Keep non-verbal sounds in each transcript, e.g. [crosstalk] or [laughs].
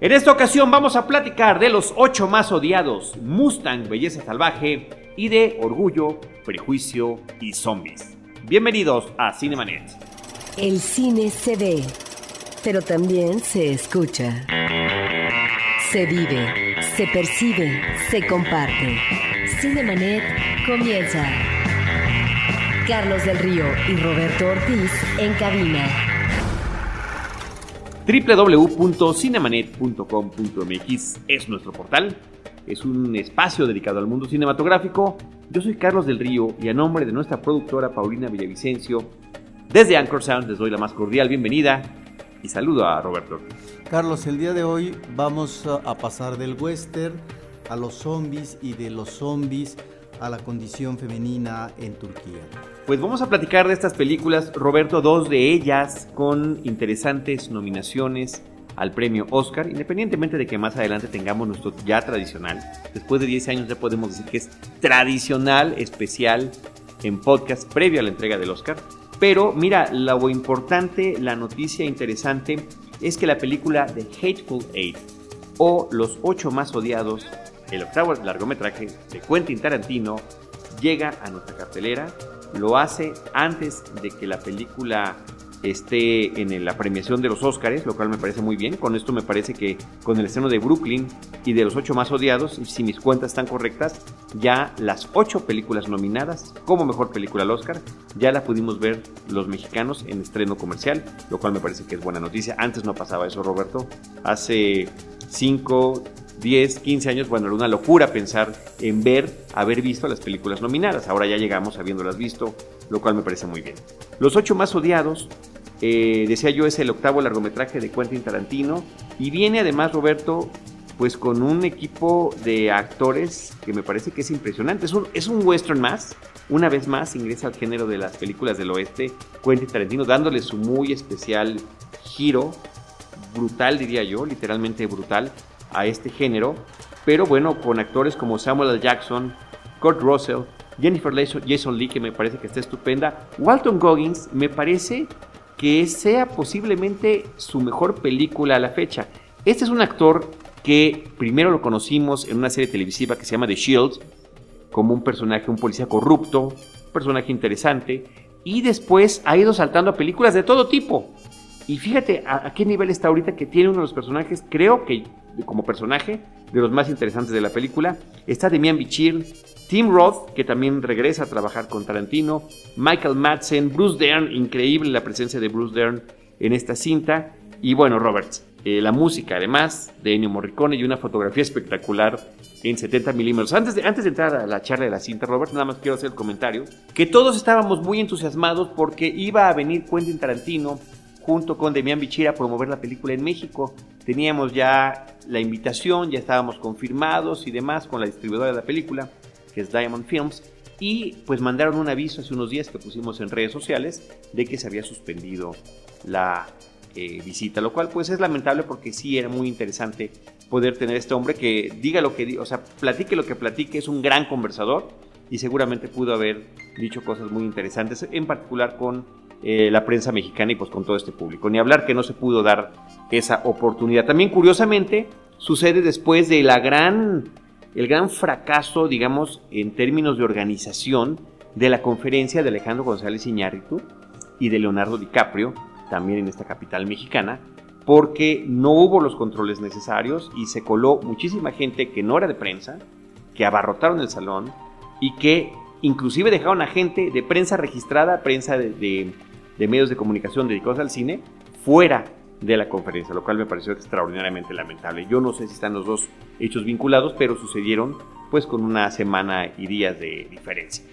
En esta ocasión vamos a platicar de los ocho más odiados, Mustang, Belleza Salvaje y de Orgullo, Prejuicio y Zombies. Bienvenidos a Cinemanet. El cine se ve, pero también se escucha. Se vive, se percibe, se comparte. Cinemanet comienza. Carlos del Río y Roberto Ortiz en cabina www.cinemanet.com.mx es nuestro portal. Es un espacio dedicado al mundo cinematográfico. Yo soy Carlos del Río y a nombre de nuestra productora Paulina Villavicencio, desde Anchor Sound les doy la más cordial bienvenida y saludo a Roberto. Carlos, el día de hoy vamos a pasar del western a los zombies y de los zombies a la condición femenina en Turquía. Pues vamos a platicar de estas películas, Roberto, dos de ellas con interesantes nominaciones al premio Oscar, independientemente de que más adelante tengamos nuestro ya tradicional. Después de 10 años ya podemos decir que es tradicional, especial en podcast previo a la entrega del Oscar. Pero mira, lo importante, la noticia interesante es que la película The Hateful Eight o Los ocho más odiados el octavo largometraje de Quentin Tarantino llega a nuestra cartelera, lo hace antes de que la película esté en la premiación de los Oscars, lo cual me parece muy bien. Con esto me parece que con el estreno de Brooklyn y de los ocho más odiados, si mis cuentas están correctas, ya las ocho películas nominadas como mejor película al Oscar, ya la pudimos ver los mexicanos en estreno comercial, lo cual me parece que es buena noticia. Antes no pasaba eso, Roberto. Hace cinco, 10, 15 años, bueno, era una locura pensar en ver, haber visto las películas nominadas. Ahora ya llegamos habiéndolas visto, lo cual me parece muy bien. Los ocho más odiados, eh, decía yo, es el octavo largometraje de Quentin Tarantino y viene además, Roberto, pues con un equipo de actores que me parece que es impresionante. Es un, es un western más, una vez más ingresa al género de las películas del oeste, Quentin Tarantino, dándole su muy especial giro, brutal diría yo, literalmente brutal, a este género, pero bueno, con actores como Samuel L. Jackson, Kurt Russell, Jennifer Jason Lee, que me parece que está estupenda, Walton Goggins, me parece que sea posiblemente su mejor película a la fecha. Este es un actor que primero lo conocimos en una serie televisiva que se llama The Shield, como un personaje, un policía corrupto, un personaje interesante, y después ha ido saltando a películas de todo tipo. Y fíjate a, qué nivel está ahorita que tiene uno de los personajes, creo que como personaje, de los más interesantes de la película. Está Demian Bichir, Tim Roth, que también regresa a trabajar con Tarantino, Michael Madsen, Bruce Dern, increíble la presencia de Bruce Dern en esta cinta. Y bueno, Roberts, eh, la música además de Ennio Morricone y una fotografía espectacular en 70 milímetros. Antes de, antes de entrar a la charla de la cinta, Robert, nada más quiero hacer el comentario, que todos estábamos muy entusiasmados porque iba a venir Quentin Tarantino junto con Demian Bichir promover la película en México. Teníamos ya la invitación, ya estábamos confirmados y demás con la distribuidora de la película, que es Diamond Films, y pues mandaron un aviso hace unos días que pusimos en redes sociales de que se había suspendido la eh, visita, lo cual pues es lamentable porque sí era muy interesante poder tener este hombre que diga lo que diga, o sea, platique lo que platique, es un gran conversador y seguramente pudo haber dicho cosas muy interesantes, en particular con eh, la prensa mexicana y pues con todo este público. Ni hablar que no se pudo dar esa oportunidad. También curiosamente sucede después de la gran, el gran fracaso, digamos, en términos de organización de la conferencia de Alejandro González Iñárritu y de Leonardo DiCaprio, también en esta capital mexicana, porque no hubo los controles necesarios y se coló muchísima gente que no era de prensa, que abarrotaron el salón y que inclusive dejaron a gente de prensa registrada, prensa de de medios de comunicación dedicados al cine fuera de la conferencia, lo cual me pareció extraordinariamente lamentable. Yo no sé si están los dos hechos vinculados, pero sucedieron pues con una semana y días de diferencia.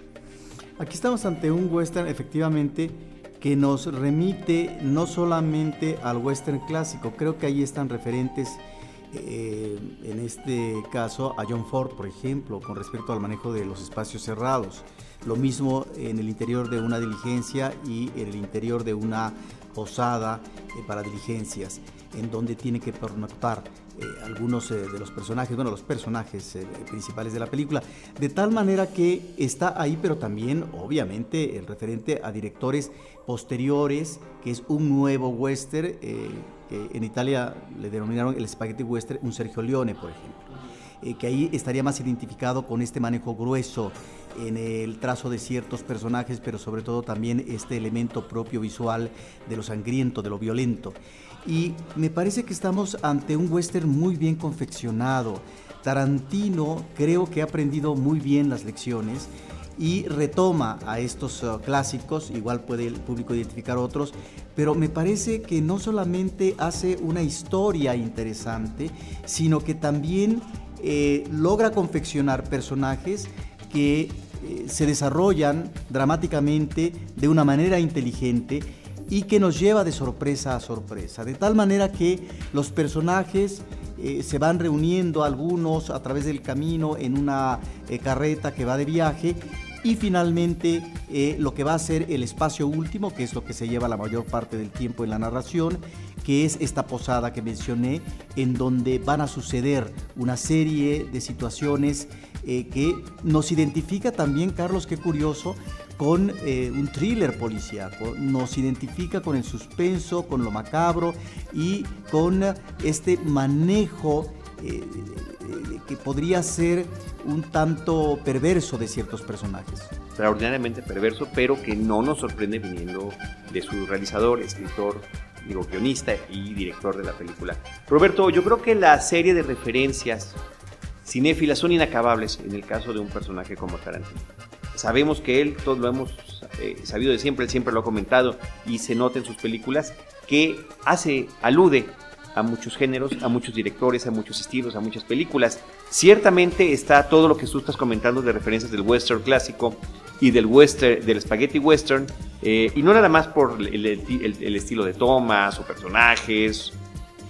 Aquí estamos ante un western efectivamente que nos remite no solamente al western clásico, creo que ahí están referentes eh, en este caso a John Ford, por ejemplo, con respecto al manejo de los espacios cerrados. Lo mismo en el interior de una diligencia y en el interior de una posada eh, para diligencias, en donde tiene que pernoctar eh, algunos de los personajes, bueno, los personajes principales de la película, de tal manera que está ahí, pero también, obviamente, el referente a directores posteriores, que es un nuevo western que en Italia le denominaron el spaghetti western un Sergio Leone, por ejemplo. Eh, que ahí estaría más identificado con este manejo grueso en el trazo de ciertos personajes, pero sobre todo también este elemento propio visual de lo sangriento, de lo violento. Y me parece que estamos ante un western muy bien confeccionado. Tarantino creo que ha aprendido muy bien las lecciones y retoma a estos uh, clásicos, igual puede el público identificar otros, pero me parece que no solamente hace una historia interesante, sino que también eh, logra confeccionar personajes que eh, se desarrollan dramáticamente de una manera inteligente y que nos lleva de sorpresa a sorpresa, de tal manera que los personajes eh, se van reuniendo algunos a través del camino en una carreta que va de viaje y finalmente lo que va a ser el espacio último, que es lo que se lleva la mayor parte del tiempo en la narración, que es esta posada que mencioné, en donde van a suceder una serie de situaciones eh, que nos identifica también, Carlos, qué curioso, con eh, un thriller policíaco, nos identifica con el suspenso, con lo macabro y con este manejo eh, que podría ser un tanto perverso de ciertos personajes. Extraordinariamente perverso, pero que no nos sorprende viniendo de su realizador, escritor digo, guionista y director de la película. Roberto, yo creo que la serie de referencias cinéfilas son inacabables en el caso de un personaje como Tarantino. Sabemos que él, todos lo hemos eh, sabido de siempre, él siempre lo ha comentado y se nota en sus películas que hace, alude a muchos géneros, a muchos directores, a muchos estilos, a muchas películas. Ciertamente está todo lo que tú estás comentando de referencias del western clásico y del western, del spaghetti western, eh, y no nada más por el, estilo de tomas o personajes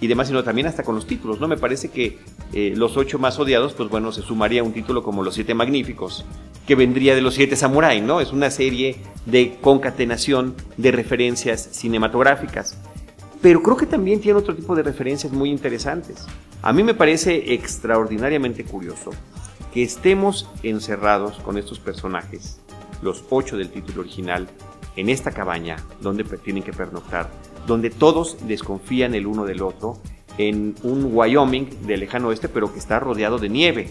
y demás, sino también hasta con los títulos, ¿no? Me parece que eh, los ocho más odiados, pues bueno, se sumaría un título como Los Siete Magníficos, que vendría de Los Siete Samurai, ¿no? Es una serie de concatenación de referencias cinematográficas. Pero creo que también tiene otro tipo de referencias muy interesantes. A mí me parece extraordinariamente curioso que estemos encerrados con estos personajes, los ocho del título original, en esta cabaña donde tienen que pernoctar, donde todos desconfían el uno del otro, en un Wyoming del lejano oeste, pero que está rodeado de nieve.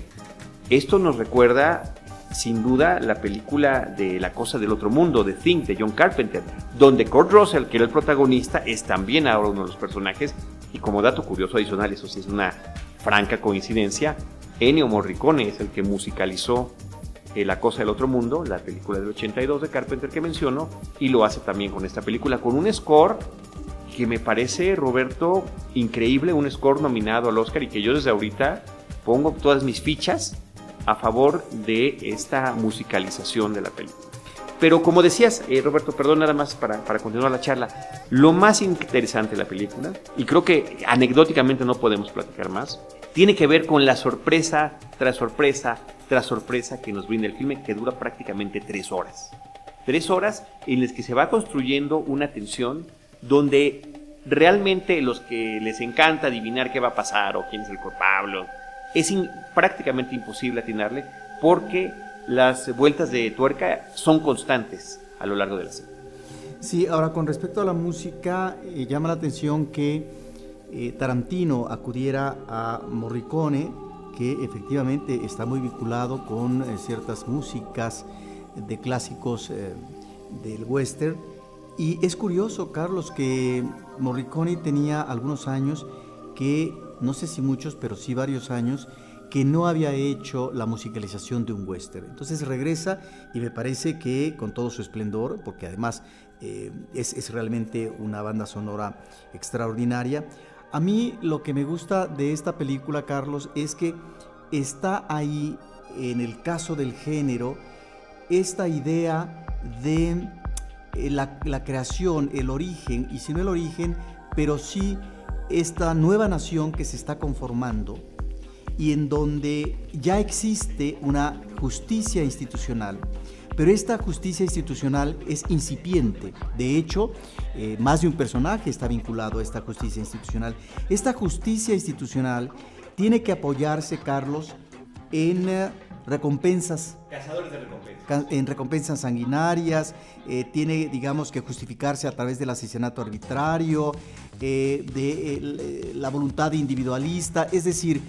Esto nos recuerda sin duda la película de La cosa del otro mundo, de Think, de John Carpenter, donde Kurt Russell, que era el protagonista, es también ahora uno de los personajes, y como dato curioso adicional, eso sí es una franca coincidencia, Ennio Morricone es el que musicalizó eh, La cosa del otro mundo, la película del 82 de Carpenter que menciono, y lo hace también con esta película, con un score que me parece, Roberto, increíble, un score nominado al Oscar y que yo desde ahorita pongo todas mis fichas a favor de esta musicalización de la película. Pero como decías, eh, Roberto, perdón nada más para, para, continuar la charla, lo más interesante de la película, y creo que anecdóticamente no podemos platicar más, tiene que ver con la sorpresa tras sorpresa tras sorpresa que nos brinda el filme, que dura prácticamente tres horas. Tres horas en las que se va construyendo una tensión donde realmente los que les encanta adivinar qué va a pasar o quién es el culpable, es prácticamente imposible atinarle porque las vueltas de tuerca son constantes a lo largo de la serie. Sí, ahora con respecto a la música, eh, llama la atención que eh, Tarantino acudiera a Morricone que efectivamente está muy vinculado con eh, ciertas músicas de clásicos del western. Y es curioso, Carlos, que Morricone tenía algunos años que, no sé si muchos, pero sí varios años, que no había hecho la musicalización de un western. Entonces regresa y me parece que con todo su esplendor, porque además eh, es, es realmente una banda sonora extraordinaria, a mí lo que me gusta de esta película, Carlos, es que está ahí, en el caso del género, esta idea de eh, la, creación, el origen, y si no el origen, pero sí esta nueva nación que se está conformando y en donde ya existe una justicia institucional pero esta justicia institucional es incipiente. De hecho, eh, más de un personaje está vinculado a esta justicia institucional. Esta justicia institucional tiene que apoyarse, Carlos, en eh, recompensas. Cazadores de recompensas. En recompensas sanguinarias, eh, tiene, digamos, que justificarse a través del asesinato arbitrario, eh, de la voluntad individualista, es decir,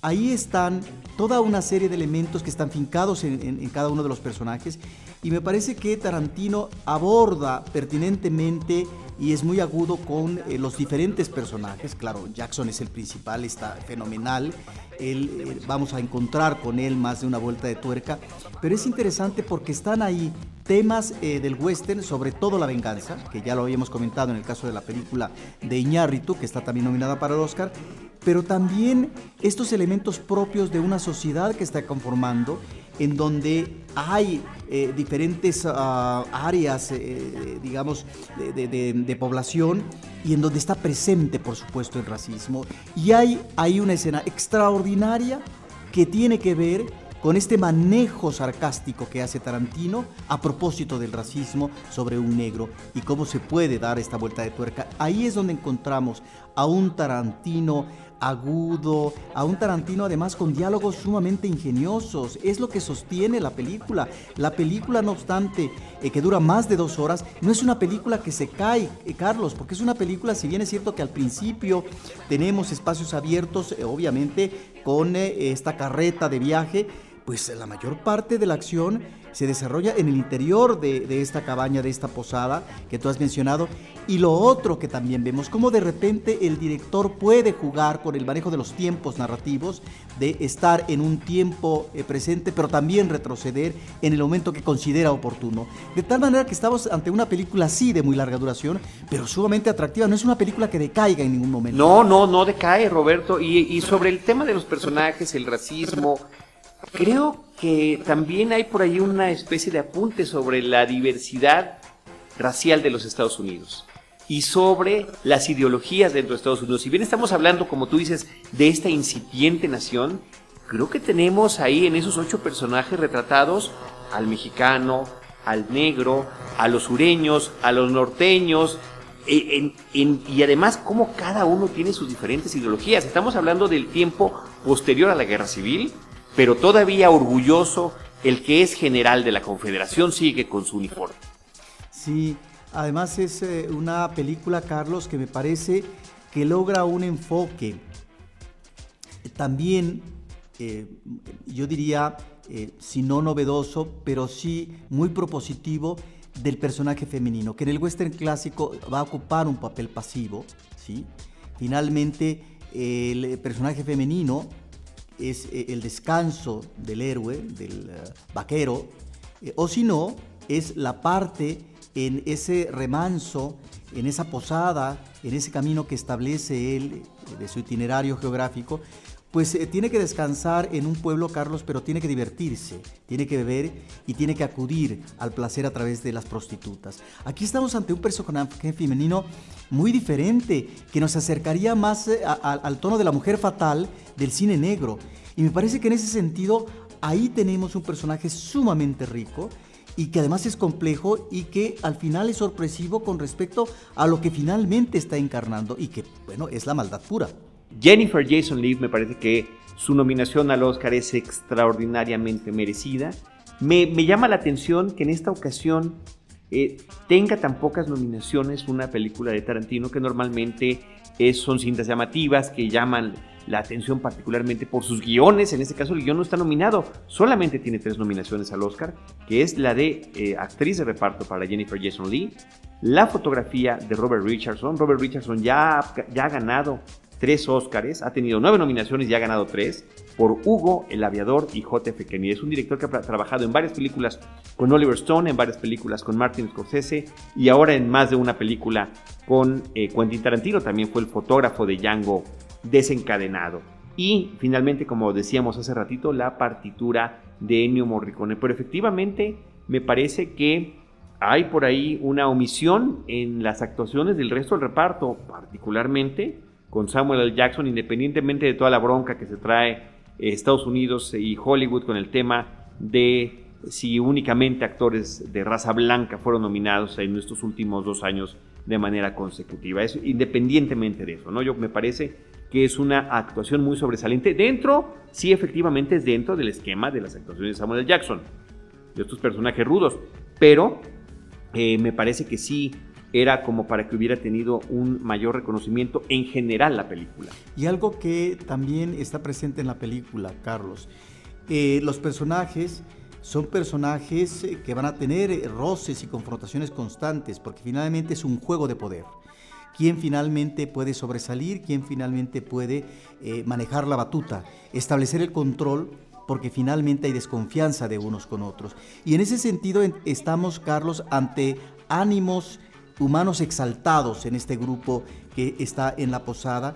ahí están toda una serie de elementos que están fincados en, cada uno de los personajes y me parece que Tarantino aborda pertinentemente y es muy agudo con eh, los diferentes personajes. Claro, Jackson es el principal, está fenomenal. Él, eh, vamos a encontrar con él más de una vuelta de tuerca, pero es interesante porque están ahí temas eh, del western, sobre todo la venganza, que ya lo habíamos comentado en el caso de la película de Iñárritu, que está también nominada para el Oscar, pero también estos elementos propios de una sociedad que está conformando, en donde hay eh, diferentes ah, áreas, eh, digamos, de, población y en donde está presente, por supuesto, el racismo. Y hay, hay una escena extraordinaria que tiene que ver con este manejo sarcástico que hace Tarantino a propósito del racismo sobre un negro y cómo se puede dar esta vuelta de tuerca. Ahí es donde encontramos a un Tarantino agudo, a un Tarantino además con diálogos sumamente ingeniosos. Es lo que sostiene la película. La película, no obstante, eh, que dura más de dos horas, no es una película que se cae, eh, Carlos, porque es una película, si bien es cierto que al principio tenemos espacios abiertos, eh, obviamente, con esta carreta de viaje, pues la mayor parte de la acción se desarrolla en el interior de, esta cabaña, de esta posada que tú has mencionado. Y lo otro que también vemos, cómo de repente el director puede jugar con el manejo de los tiempos narrativos, de estar en un tiempo eh, presente, pero también retroceder en el momento que considera oportuno. De tal manera que estamos ante una película sí de muy larga duración, pero sumamente atractiva. No es una película que decaiga en ningún momento. No, no, no decae, Roberto. Y, y sobre el tema de los personajes, el racismo, Creo que también hay por ahí una especie de apunte sobre la diversidad racial de los Estados Unidos y sobre las ideologías dentro de Estados Unidos. Si bien estamos hablando, como tú dices, de esta incipiente nación, creo que tenemos ahí en esos ocho personajes retratados al mexicano, al negro, a los sureños, a los norteños, e, y además cómo cada uno tiene sus diferentes ideologías. Estamos hablando del tiempo posterior a la guerra civil, pero todavía orgulloso, el que es general de la Confederación sigue con su uniforme. Sí, además es eh, una película, Carlos, que me parece que logra un enfoque también, eh, yo diría, eh, si no novedoso, pero sí muy propositivo del personaje femenino, que en el western clásico va a ocupar un papel pasivo, ¿sí? Finalmente, el personaje femenino es eh, el descanso del héroe, del eh, vaquero, eh, o si no, es la parte en ese remanso, en esa posada, en ese camino que establece él de su itinerario geográfico, pues tiene que descansar en un pueblo, Carlos, pero tiene que divertirse, tiene que beber y tiene que acudir al placer a través de las prostitutas. Aquí estamos ante un personaje femenino muy diferente, que nos acercaría más al tono de la mujer fatal del cine negro. Y me parece que en ese sentido ahí tenemos un personaje sumamente rico y que además es complejo y que al final es sorpresivo con respecto a lo que finalmente está encarnando y que, bueno, es la maldad pura. Jennifer Jason Leigh me parece que su nominación al Oscar es extraordinariamente merecida. Me, llama la atención que en esta ocasión eh, tenga tan pocas nominaciones una película de Tarantino que normalmente son cintas llamativas que llaman la atención particularmente por sus guiones. En este caso el guion no está nominado, solamente tiene tres nominaciones al Oscar, que es la de eh, actriz de reparto para Jennifer Jason Lee, la fotografía de Robert Richardson. Robert Richardson ya, ya ha ganado tres Oscars, ha tenido nueve nominaciones y ha ganado tres, por Hugo, El Aviador y J.F. Kennedy. Es un director que ha trabajado en varias películas con Oliver Stone, en varias películas con Martin Scorsese y ahora en más de una película con eh, Quentin Tarantino. También fue el fotógrafo de Django desencadenado. Y finalmente, como decíamos hace ratito, la partitura de Ennio Morricone. Pero efectivamente me parece que hay por ahí una omisión en las actuaciones del resto del reparto, particularmente con Samuel L. Jackson, independientemente de toda la bronca que se trae eh, Estados Unidos y Hollywood con el tema de si únicamente actores de raza blanca fueron nominados en estos últimos dos años de manera consecutiva. Es, independientemente de eso, ¿no? Yo me parece que es una actuación muy sobresaliente dentro, sí efectivamente es dentro del esquema de las actuaciones de Samuel L. Jackson, de estos personajes rudos, pero eh, me parece que sí era como para que hubiera tenido un mayor reconocimiento en general la película. Y algo que también está presente en la película, Carlos, eh, los personajes son personajes eh, que van a tener eh, roces y confrontaciones constantes, porque finalmente es un juego de poder. ¿Quién finalmente puede sobresalir? ¿Quién finalmente puede manejar la batuta? Establecer el control porque finalmente hay desconfianza de unos con otros. Y en ese sentido estamos, Carlos, ante ánimos humanos exaltados en este grupo que está en la posada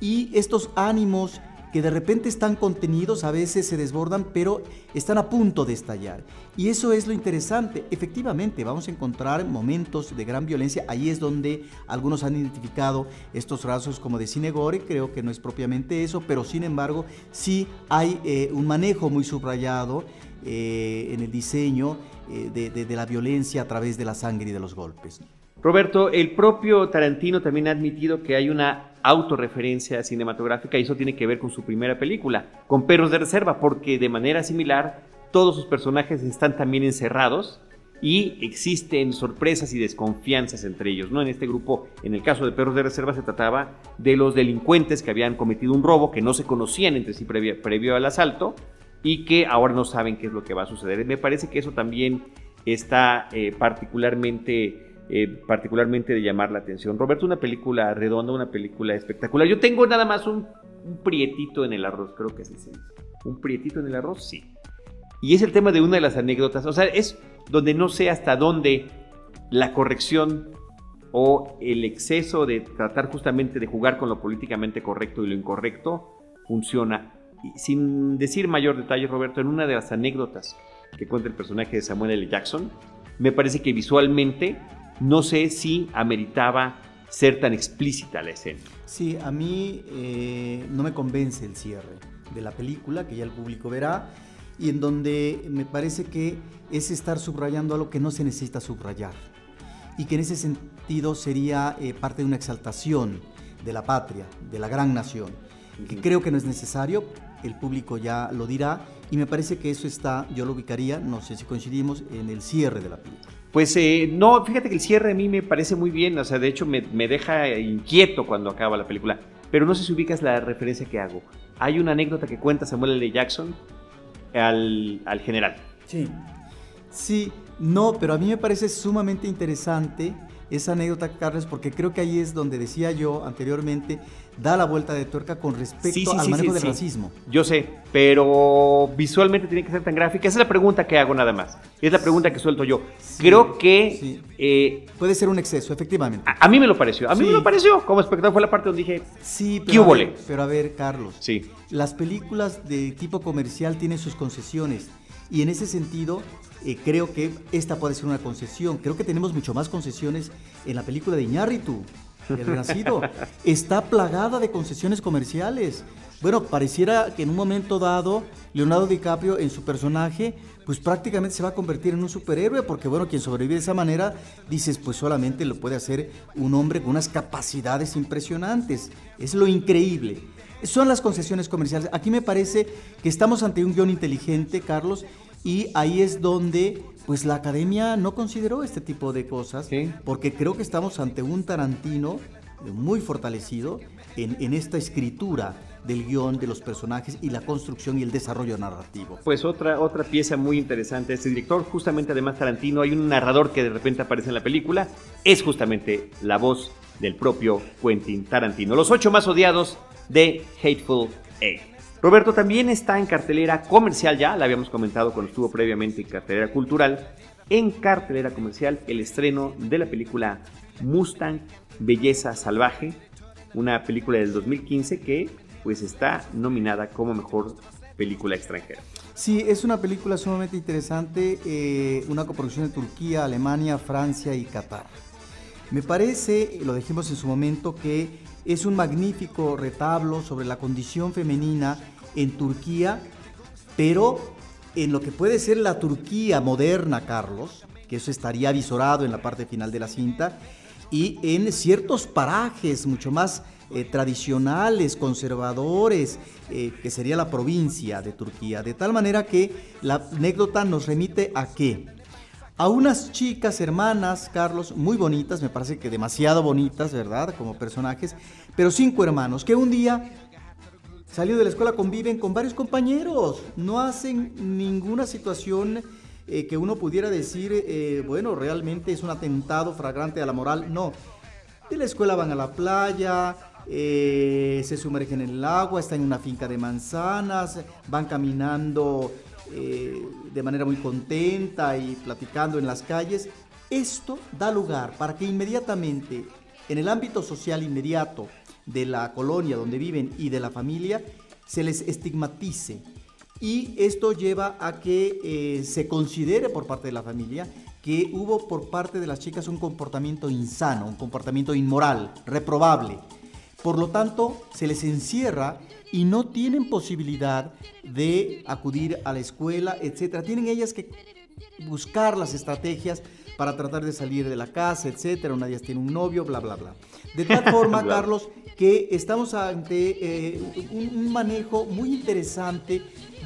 y estos ánimos que de repente están contenidos, a veces se desbordan, pero están a punto de estallar. Y eso es lo interesante. Efectivamente, vamos a encontrar momentos de gran violencia. Ahí es donde algunos han identificado estos rasgos como de cine gore. Creo que no es propiamente eso, pero sin embargo, sí hay eh, un manejo muy subrayado eh, en el diseño eh, de la violencia a través de la sangre y de los golpes. Roberto, el propio Tarantino también ha admitido que hay una autorreferencia cinematográfica y eso tiene que ver con su primera película, con Perros de Reserva, porque de manera similar todos sus personajes están también encerrados y existen sorpresas y desconfianzas entre ellos. ¿no? En este grupo, en el caso de Perros de Reserva, se trataba de los delincuentes que habían cometido un robo, que no se conocían entre sí previo, al asalto y que ahora no saben qué es lo que va a suceder. Me parece que eso también está eh, particularmente eh, particularmente de llamar la atención. Roberto, una película redonda, una película espectacular. Yo tengo nada más un, prietito en el arroz, creo que así se. ¿Un prietito en el arroz? Sí. Y es el tema de una de las anécdotas. O sea, es donde no sé hasta dónde la corrección o el exceso de tratar justamente de jugar con lo políticamente correcto y lo incorrecto funciona. Sin decir mayor detalle, Roberto, en una de las anécdotas que cuenta el personaje de Samuel L. Jackson, me parece que visualmente no sé si ameritaba ser tan explícita la escena. Sí, a mí eh, no me convence el cierre de la película, que ya el público verá, y en donde me parece que es estar subrayando algo que no se necesita subrayar, y que en ese sentido sería eh, parte de una exaltación de la patria, de la gran nación, que creo que no es necesario, el público ya lo dirá, y me parece que eso está, yo lo ubicaría, no sé si coincidimos, en el cierre de la película. Pues eh, no, fíjate que el cierre a mí me parece muy bien, o sea, de hecho me, deja inquieto cuando acaba la película, pero no sé si ubicas la referencia que hago. Hay una anécdota que cuenta Samuel L. Jackson al, al general. Sí, sí, no, pero a mí me parece sumamente interesante esa anécdota, Carlos, porque creo que ahí es donde decía yo anteriormente, da la vuelta de tuerca con respecto al manejo del racismo. Yo sé, pero visualmente tiene que ser tan gráfica. Esa es la pregunta que hago nada más. Es la pregunta que suelto yo. creo que... Eh, Puede ser un exceso, efectivamente. A, mí me lo pareció. A mí me lo pareció. Como espectador fue la parte donde dije... Sí, pero, a ver, pero a ver, Carlos. Sí. Las películas de tipo comercial tienen sus concesiones. Y en ese sentido, eh, creo que esta puede ser una concesión. Creo que tenemos mucho más concesiones en la película de Iñárritu, El Renacido. [laughs] Está plagada de concesiones comerciales. Bueno, pareciera que en un momento dado, Leonardo DiCaprio en su personaje, pues prácticamente se va a convertir en un superhéroe, porque bueno, quien sobrevive de esa manera, dices, pues solamente lo puede hacer un hombre con unas capacidades impresionantes. Es lo increíble. Son las concesiones comerciales. Aquí me parece que estamos ante un guion inteligente, Carlos, y ahí es donde pues la academia no consideró este tipo de cosas, porque creo que estamos ante un Tarantino muy fortalecido en, esta escritura del guion, de los personajes y la construcción y el desarrollo narrativo. Pues otra, otra pieza muy interesante, este director, justamente además Tarantino, hay un narrador que de repente aparece en la película, es justamente la voz del propio Quentin Tarantino. Los ocho más odiados de Hateful Eight. Roberto también está en cartelera comercial ya, la habíamos comentado cuando estuvo previamente en cartelera cultural. En cartelera comercial el estreno de la película Mustang Belleza Salvaje, una película del 2015 que pues está nominada como mejor película extranjera. Sí, es una película sumamente interesante, eh, una coproducción de Turquía, Alemania, Francia y Qatar. Me parece, lo dijimos en su momento, que es un magnífico retablo sobre la condición femenina en Turquía, pero en lo que puede ser la Turquía moderna, Carlos, que eso estaría visorado en la parte final de la cinta, y en ciertos parajes mucho más eh, tradicionales, conservadores, eh, que sería la provincia de Turquía, de tal manera que la anécdota nos remite a qué? A unas chicas hermanas, Carlos, muy bonitas, me parece que demasiado bonitas, ¿verdad? Como personajes, pero cinco hermanos, que un día salió de la escuela, conviven con varios compañeros, no hacen ninguna situación eh, que uno pudiera decir, eh, bueno, realmente es un atentado fragrante a la moral, no. De la escuela van a la playa, eh, se sumergen en el agua, están en una finca de manzanas, van caminando de manera muy contenta y platicando en las calles. Esto da lugar para que inmediatamente, en el ámbito social inmediato, de la colonia donde viven y de la familia se les estigmatice. Y esto lleva a que eh, se considere por parte de la familia que hubo por parte de las chicas un comportamiento insano, un comportamiento inmoral, reprobable. Por lo tanto, se les encierra y no tienen posibilidad de acudir a la escuela, etc. Tienen ellas que buscar las estrategias para tratar de salir de la casa, etcétera. Una de ellas tiene un novio, bla, bla, bla. De tal [laughs] forma, Carlos, que estamos ante eh, un, manejo muy interesante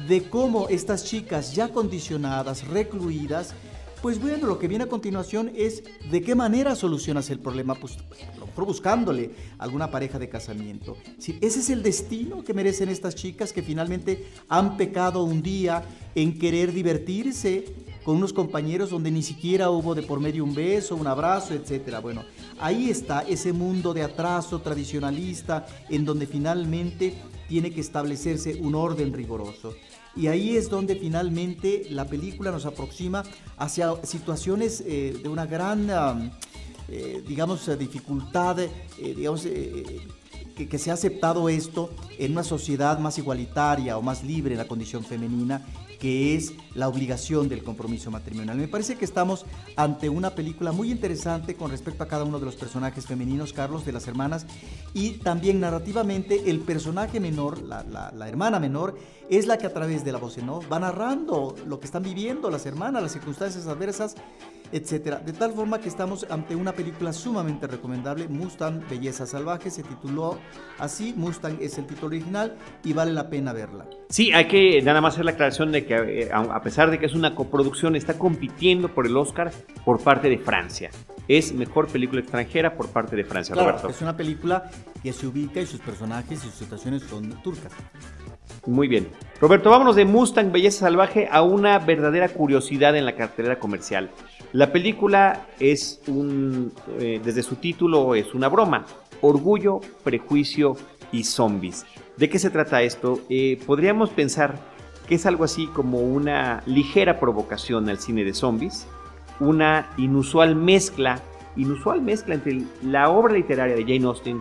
de cómo estas chicas ya condicionadas, recluidas, pues bueno, lo que viene a continuación es de qué manera solucionas el problema, pues buscándole alguna pareja de casamiento. Ese es el destino que merecen estas chicas que finalmente han pecado un día en querer divertirse con unos compañeros donde ni siquiera hubo de por medio un beso, un abrazo, etcétera. Bueno, Ahí está ese mundo de atraso tradicionalista en donde finalmente tiene que establecerse un orden riguroso. Y ahí es donde finalmente la película nos aproxima hacia situaciones eh, de una gran, um, eh, digamos, dificultad, eh, digamos, que, que, se ha aceptado esto en una sociedad más igualitaria o más libre en la condición femenina que es la obligación del compromiso matrimonial. Me parece que estamos ante una película muy interesante con respecto a cada uno de los personajes femeninos, Carlos, de las hermanas, y también narrativamente el personaje menor, la, hermana menor, es la que a través de la voz en off va narrando lo que están viviendo las hermanas, las circunstancias adversas etcétera. De tal forma que estamos ante una película sumamente recomendable, Mustang Belleza Salvaje, se tituló así, Mustang es el título original y vale la pena verla. Sí, hay que nada más hacer la aclaración de que eh, a pesar de que es una coproducción, está compitiendo por el Oscar por parte de Francia. Es mejor película extranjera por parte de Francia, Roberto. Es una película que se ubica y sus personajes y sus situaciones son turcas. Muy bien. Roberto, vámonos de Mustang Belleza Salvaje a una verdadera curiosidad en la cartelera comercial. La película es un, eh, desde su título es una broma, orgullo, prejuicio y zombies. ¿De qué se trata esto? Eh, podríamos pensar que es algo así como una ligera provocación al cine de zombies, una inusual mezcla, inusual mezcla entre la obra literaria de Jane Austen,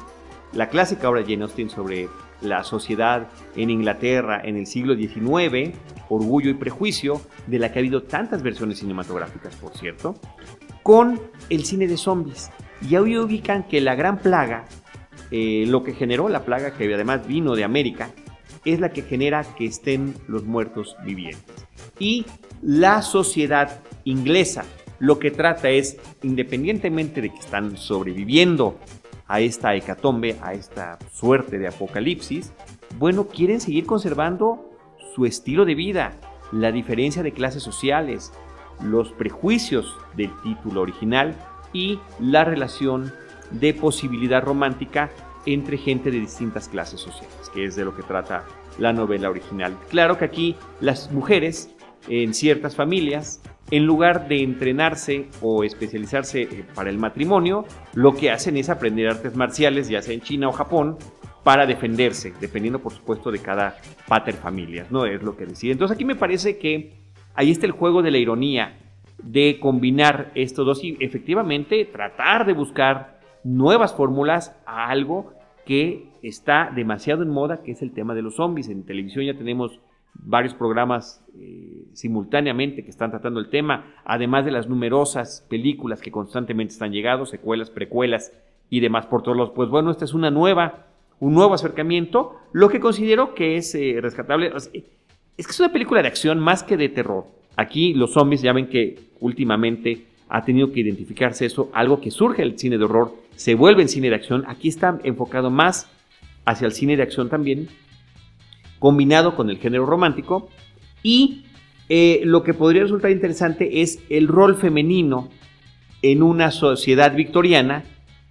la clásica obra de Jane Austen sobre la sociedad en Inglaterra en el siglo XIX, Orgullo y Prejuicio, de la que ha habido tantas versiones cinematográficas, por cierto, con el cine de zombies. Y hoy ubican que la gran plaga, eh, lo que generó la plaga, que además vino de América, es la que genera que estén los muertos vivientes. Y la sociedad inglesa lo que trata es, independientemente de que están sobreviviendo a esta hecatombe, a esta suerte de apocalipsis, bueno, quieren seguir conservando su estilo de vida, la diferencia de clases sociales, los prejuicios del título original y la relación de posibilidad romántica entre gente de distintas clases sociales, que es de lo que trata la novela original. Claro que aquí las mujeres en ciertas familias en lugar de entrenarse o especializarse eh, para el matrimonio, lo que hacen es aprender artes marciales, ya sea en China o Japón, para defenderse, dependiendo por supuesto de cada pater familias, ¿no? Es lo que decide. Entonces aquí me parece que ahí está el juego de la ironía, de combinar estos dos y efectivamente tratar de buscar nuevas fórmulas a algo que está demasiado en moda, que es el tema de los zombies. En televisión ya tenemos varios programas eh, simultáneamente que están tratando el tema, además de las numerosas películas que constantemente están llegando, secuelas, precuelas y demás por todos los. Pues bueno, esta es una nueva, un nuevo acercamiento, lo que considero que es eh, rescatable. es que es una película de acción más que de terror. Aquí los zombies ya ven que últimamente ha tenido que identificarse eso, algo que surge el cine de horror, se vuelve en cine de acción. Aquí está enfocado más hacia el cine de acción también, combinado con el género romántico y eh, lo que podría resultar interesante es el rol femenino en una sociedad victoriana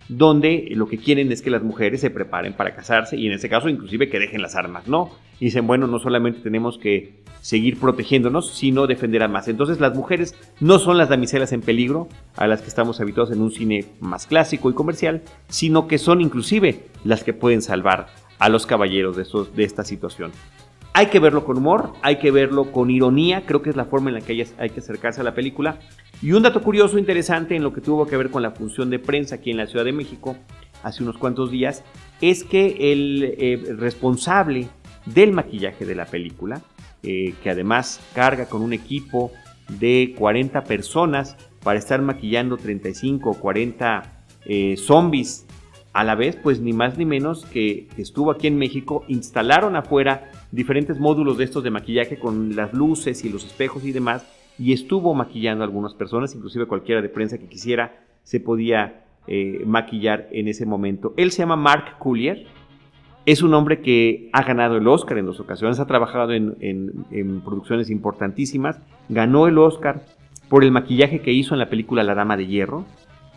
donde lo que quieren es que las mujeres se preparen para casarse y en este caso inclusive que dejen las armas, ¿no? Dicen, bueno, no solamente tenemos que seguir protegiéndonos, sino defender a más. Entonces las mujeres no son las damiselas en peligro a las que estamos habituados en un cine más clásico y comercial, sino que son inclusive las que pueden salvar a los caballeros de, estos, de esta situación. Hay que verlo con humor, hay que verlo con ironía, creo que es la forma en la que hay, que acercarse a la película. Y un dato curioso, interesante, en lo que tuvo que ver con la función de prensa aquí en la Ciudad de México hace unos cuantos días, es que el eh, responsable del maquillaje de la película, eh, que además carga con un equipo de 40 personas para estar maquillando 35 o 40 eh, zombies a la vez, pues ni más ni menos que estuvo aquí en México, instalaron afuera diferentes módulos de estos de maquillaje con las luces y los espejos y demás, y estuvo maquillando a algunas personas, inclusive cualquiera de prensa que quisiera se podía eh, maquillar en ese momento. Él se llama Mark Collier, es un hombre que ha ganado el Oscar en dos ocasiones, ha trabajado en producciones importantísimas, ganó el Oscar por el maquillaje que hizo en la película La Dama de Hierro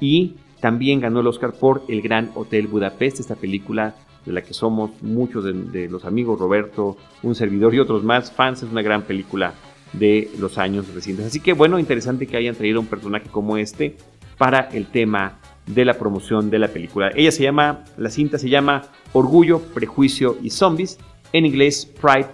y también ganó el Oscar por El Gran Hotel Budapest, esta película de la que somos muchos de, los amigos, Roberto, un servidor y otros más fans. Es una gran película de los años recientes. Así que bueno, interesante que hayan traído un personaje como este para el tema de la promoción de la película. Ella se llama, la cinta se llama Orgullo, Prejuicio y Zombies, en inglés Pride,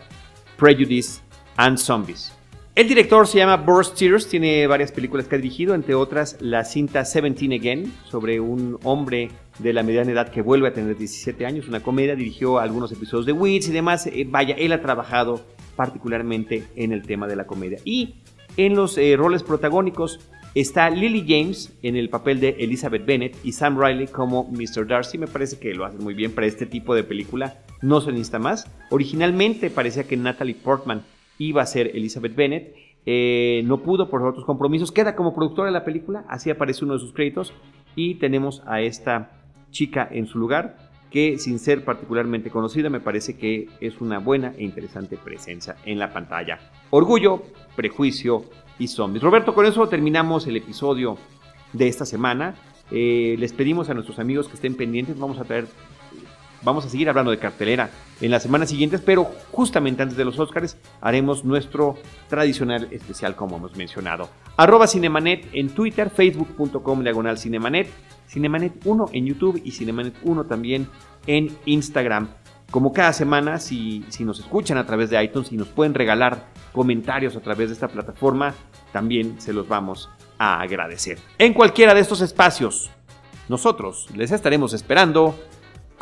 Prejudice and Zombies. El director se llama Boris Steers, tiene varias películas que ha dirigido, entre otras la cinta Seventeen Again, sobre un hombre de la mediana edad que vuelve a tener 17 años, una comedia, dirigió algunos episodios de Wits y demás. Eh, vaya, él ha trabajado particularmente en el tema de la comedia. Y en los eh, roles protagónicos está Lily James en el papel de Elizabeth Bennet y Sam Riley como Mr. Darcy. Me parece que lo hacen muy bien para este tipo de película, no se necesita más. Originalmente parecía que Natalie Portman iba a ser Elizabeth Bennet. Eh, no pudo por otros compromisos. Queda como productora de la película, así aparece uno de sus créditos. Y tenemos a esta chica en su lugar, que sin ser particularmente conocida, me parece que es una buena e interesante presencia en la pantalla. Orgullo, prejuicio y zombies. Roberto, con eso terminamos el episodio de esta semana. Eh, les pedimos a nuestros amigos que estén pendientes. Vamos a traer vamos a seguir hablando de cartelera en las semanas siguientes, pero justamente antes de los Oscars haremos nuestro tradicional especial como hemos mencionado. Arroba Cinemanet en Twitter, facebook.com diagonal Cinemanet, Cinemanet 1 en YouTube y Cinemanet 1 también en Instagram. Como cada semana, si, si nos escuchan a través de iTunes y nos pueden regalar comentarios a través de esta plataforma, también se los vamos a agradecer. En cualquiera de estos espacios, nosotros les estaremos esperando